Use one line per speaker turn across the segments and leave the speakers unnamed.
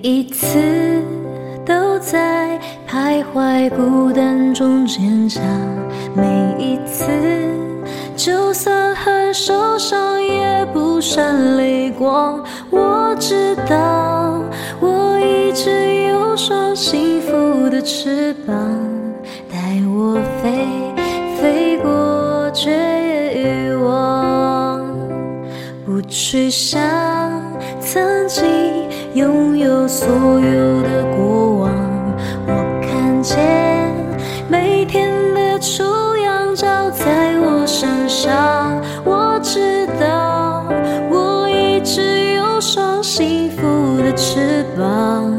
每一次都在徘徊孤单中坚强每一次就算很受伤也不闪泪光。我知道我一直有双幸福的翅膀带我飞飞过绝望。不去想曾经拥有所有的过往。我看见每天的初阳照在我身上，我知道我一直有双幸福的翅膀，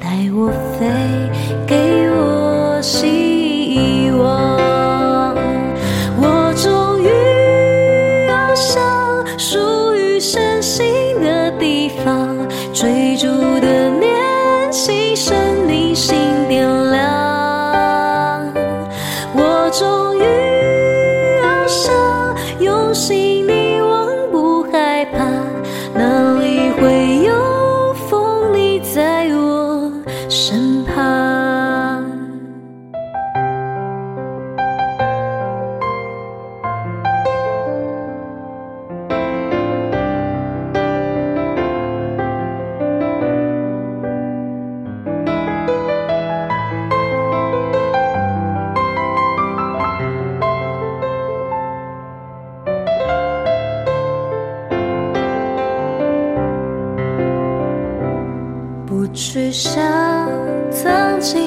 带我飞，给我希望 see 许下曾经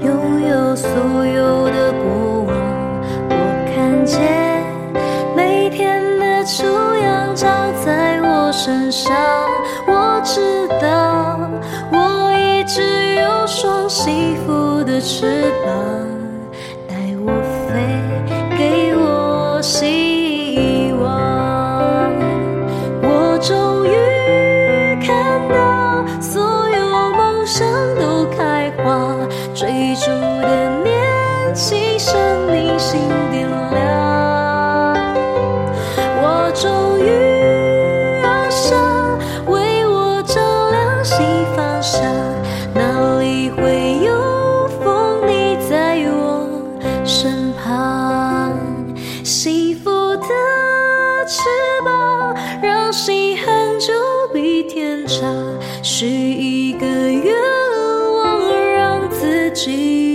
拥有所有的过往，我看见每天的初阳照在我身上，我知道我一直有双幸福的翅膀，遗憾就比天长许一个愿望让自己